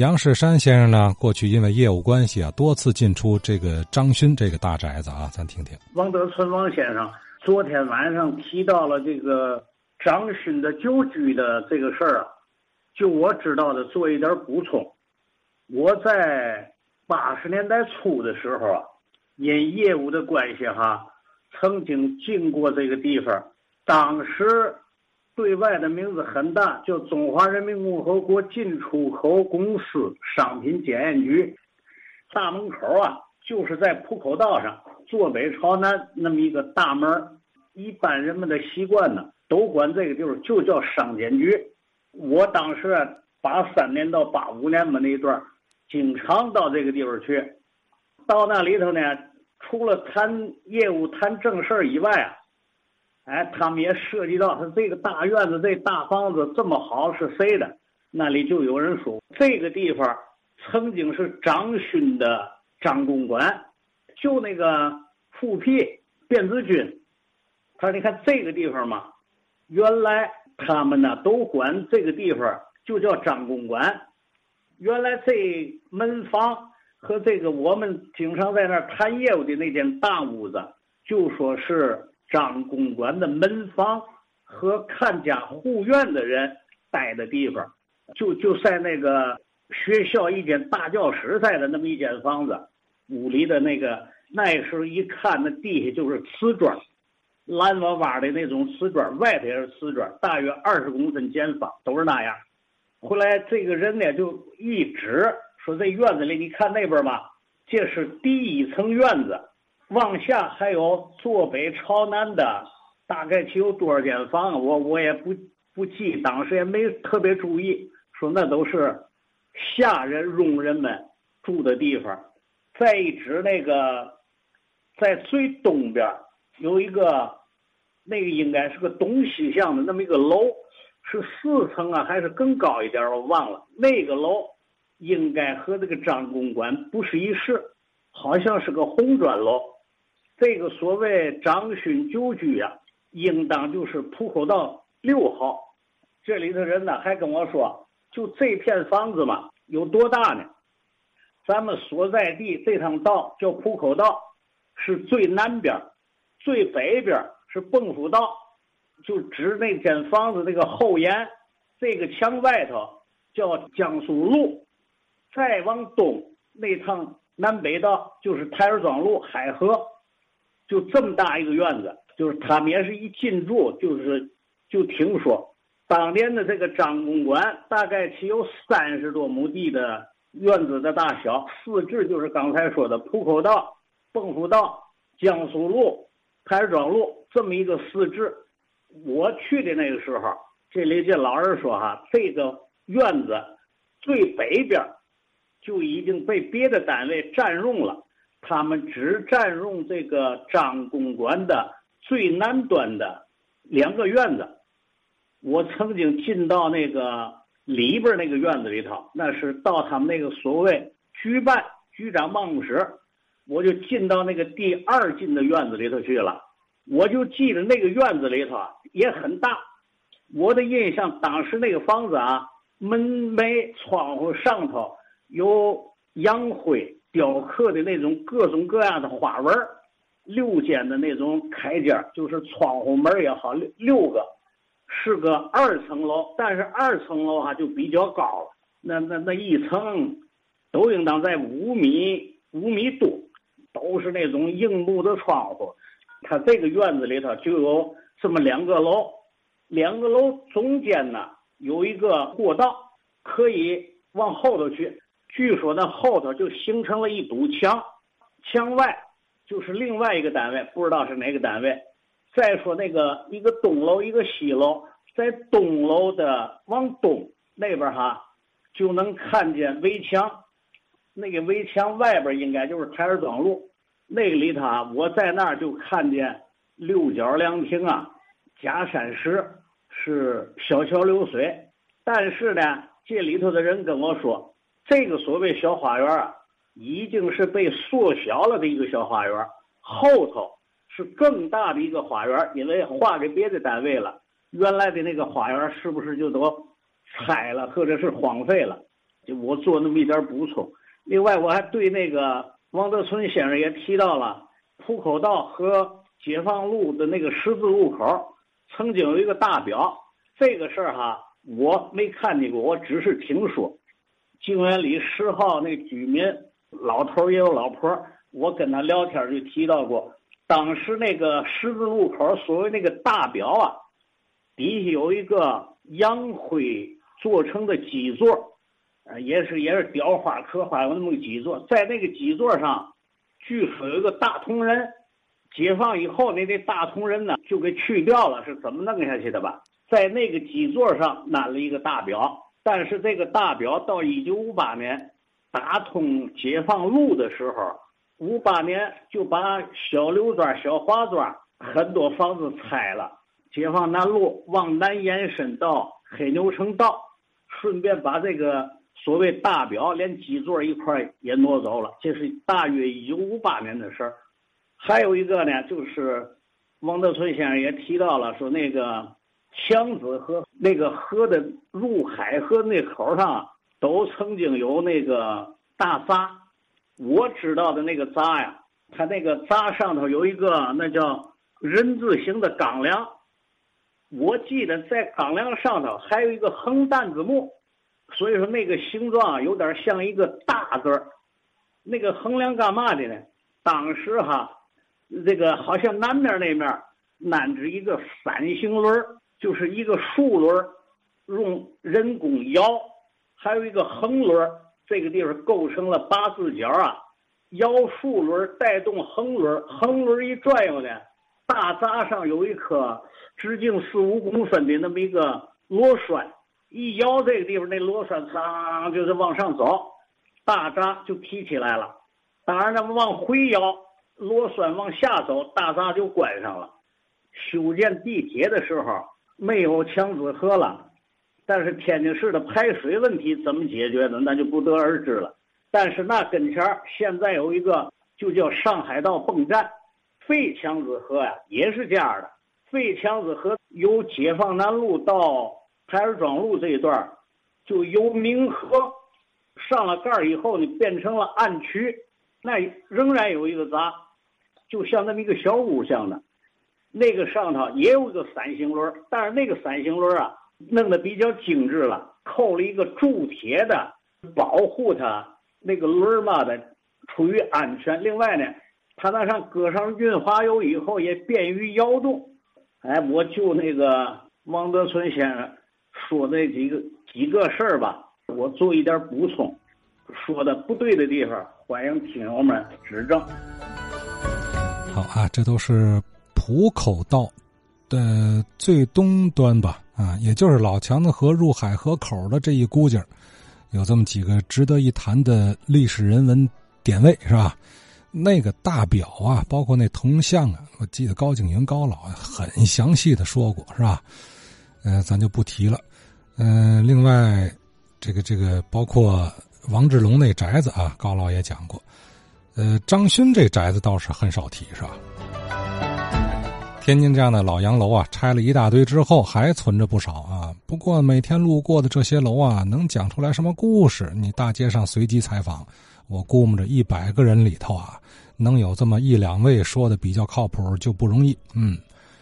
杨世山先生呢，过去因为业务关系啊，多次进出这个张勋这个大宅子啊，咱听听。王德存王先生昨天晚上提到了这个张勋的旧居的这个事儿啊，就我知道的做一点补充。我在八十年代初的时候啊，因业务的关系哈，曾经进过这个地方，当时。对外的名字很大，叫中华人民共和国进出口公司商品检验局。大门口啊，就是在浦口道上，坐北朝南那么一个大门。一般人们的习惯呢，都管这个地方就叫商检局。我当时八三年到八五年嘛那一段，经常到这个地方去。到那里头呢，除了谈业务、谈正事以外啊。哎，他们也涉及到他这个大院子、这大房子这么好是谁的？那里就有人说，这个地方曾经是张勋的张公馆，就那个复辟卞子军。他说：“你看这个地方嘛，原来他们呢都管这个地方就叫张公馆。原来这门房和这个我们经常在那儿谈业务的那间大屋子，就说是。”张公馆的门房和看家护院的人待的地方，就就在那个学校一间大教室在的那么一间房子，屋里的那个那时候一看，那地下就是瓷砖，蓝瓦瓦的那种瓷砖，外头也是瓷砖，大约二十公分见方，都是那样。后来这个人呢就一指说：“这院子里，你看那边吧，这是第一层院子。”往下还有坐北朝南的，大概其有多少间房？我我也不不记，当时也没特别注意。说那都是下人佣人们住的地方。再一指那个，在最东边有一个，那个应该是个东西向的那么一个楼，是四层啊，还是更高一点？我忘了。那个楼应该和这个张公馆不是一室，好像是个红砖楼。这个所谓张勋旧居呀，应当就是浦口道六号。这里头人呢还跟我说，就这片房子嘛，有多大呢？咱们所在地这趟道叫浦口道，是最南边，最北边是蚌埠道，就指那间房子那个后沿，这个墙外头叫江苏路，再往东那趟南北道就是台儿庄路海河。就这么大一个院子，就是他们也是一进驻，就是就听说当年的这个张公馆大概其有三十多亩地的院子的大小，四至就是刚才说的浦口道、蚌埠道、江苏路、台庄路这么一个四至。我去的那个时候，这里这老人说哈，这个院子最北边就已经被别的单位占用了。他们只占用这个张公馆的最南端的两个院子。我曾经进到那个里边那个院子里头，那是到他们那个所谓局办局长办公室，我就进到那个第二进的院子里头去了。我就记得那个院子里头也很大。我的印象，当时那个房子啊，门楣窗户上头有洋灰。雕刻的那种各种各样的花纹六间的那种开间就是窗户门也好，六六个，是个二层楼，但是二层楼哈就比较高了，那那那一层都应当在五米五米多，都是那种硬木的窗户。它这个院子里头就有这么两个楼，两个楼中间呢有一个过道，可以往后头去。据说那后头就形成了一堵墙，墙外就是另外一个单位，不知道是哪个单位。再说那个一个东楼一个西楼，在东楼的往东那边哈，就能看见围墙，那个围墙外边应该就是台儿庄路。那个里头啊，我在那儿就看见六角凉亭啊，假山石是小桥流水，但是呢，这里头的人跟我说。这个所谓小花园啊，已经是被缩小了的一个小花园，后头是更大的一个花园，因为划给别的单位了。原来的那个花园是不是就都拆了，或者是荒废了？就我做那么一点补充。另外，我还对那个王德存先生也提到了浦口道和解放路的那个十字路口曾经有一个大表，这个事儿哈，我没看见过，我只是听说。静园里十号那居民老头也有老婆，我跟他聊天就提到过，当时那个十字路口所谓那个大表啊，底下有一个洋灰做成的基座，呃，也是也是雕花刻花有那么个基座，在那个基座上，据说有一个大铜人，解放以后那那大铜人呢就给去掉了，是怎么弄下去的吧？在那个基座上安了一个大表。但是这个大表到一九五八年打通解放路的时候，五八年就把小刘庄、小华庄很多房子拆了，解放南路往南延伸到黑牛城道，顺便把这个所谓大表连基座一块也挪走了。这是大约一九五八年的事儿。还有一个呢，就是王德存先生也提到了，说那个。强子河那个河的入海河那口上都曾经有那个大闸，我知道的那个闸呀，它那个闸上头有一个那叫人字形的钢梁，我记得在钢梁上头还有一个横担子木，所以说那个形状有点像一个大字儿。那个横梁干嘛的呢？当时哈，这个好像南面那面安着一个三形轮儿。就是一个竖轮用人工摇，还有一个横轮这个地方构成了八字角啊。摇竖轮带动横轮，横轮一转悠呢，大闸上有一颗直径四五公分的那么一个螺栓，一摇这个地方，那螺栓当就是往上走，大闸就提起来了。当然，咱们往回摇，螺栓往下走，大闸就关上了。修建地铁的时候。没有强子河了，但是天津市的排水问题怎么解决的，那就不得而知了。但是那跟前儿现在有一个就叫上海道泵站，废强子河呀，也是这样的。废强子河由解放南路到台儿庄路这一段就由明河上了盖儿以后呢，变成了暗渠，那仍然有一个闸，就像那么一个小屋像的。那个上头也有个三星轮，但是那个三星轮啊，弄得比较精致了，扣了一个铸铁的，保护它那个轮嘛的，出于安全。另外呢，它那上搁上润滑油以后也便于摇动。哎，我就那个王德存先生说那几个几个事儿吧，我做一点补充，说的不对的地方，欢迎听友们指正。好啊，这都是。浦口道的最东端吧，啊，也就是老强子河入海河口的这一估计有这么几个值得一谈的历史人文点位，是吧？那个大表啊，包括那铜像啊，我记得高景云高老很详细的说过，是吧？呃，咱就不提了。嗯，另外，这个这个包括王志龙那宅子啊，高老也讲过。呃，张勋这宅子倒是很少提，是吧？天津这样的老洋楼啊，拆了一大堆之后还存着不少啊。不过每天路过的这些楼啊，能讲出来什么故事？你大街上随机采访，我估摸着一百个人里头啊，能有这么一两位说的比较靠谱就不容易。嗯。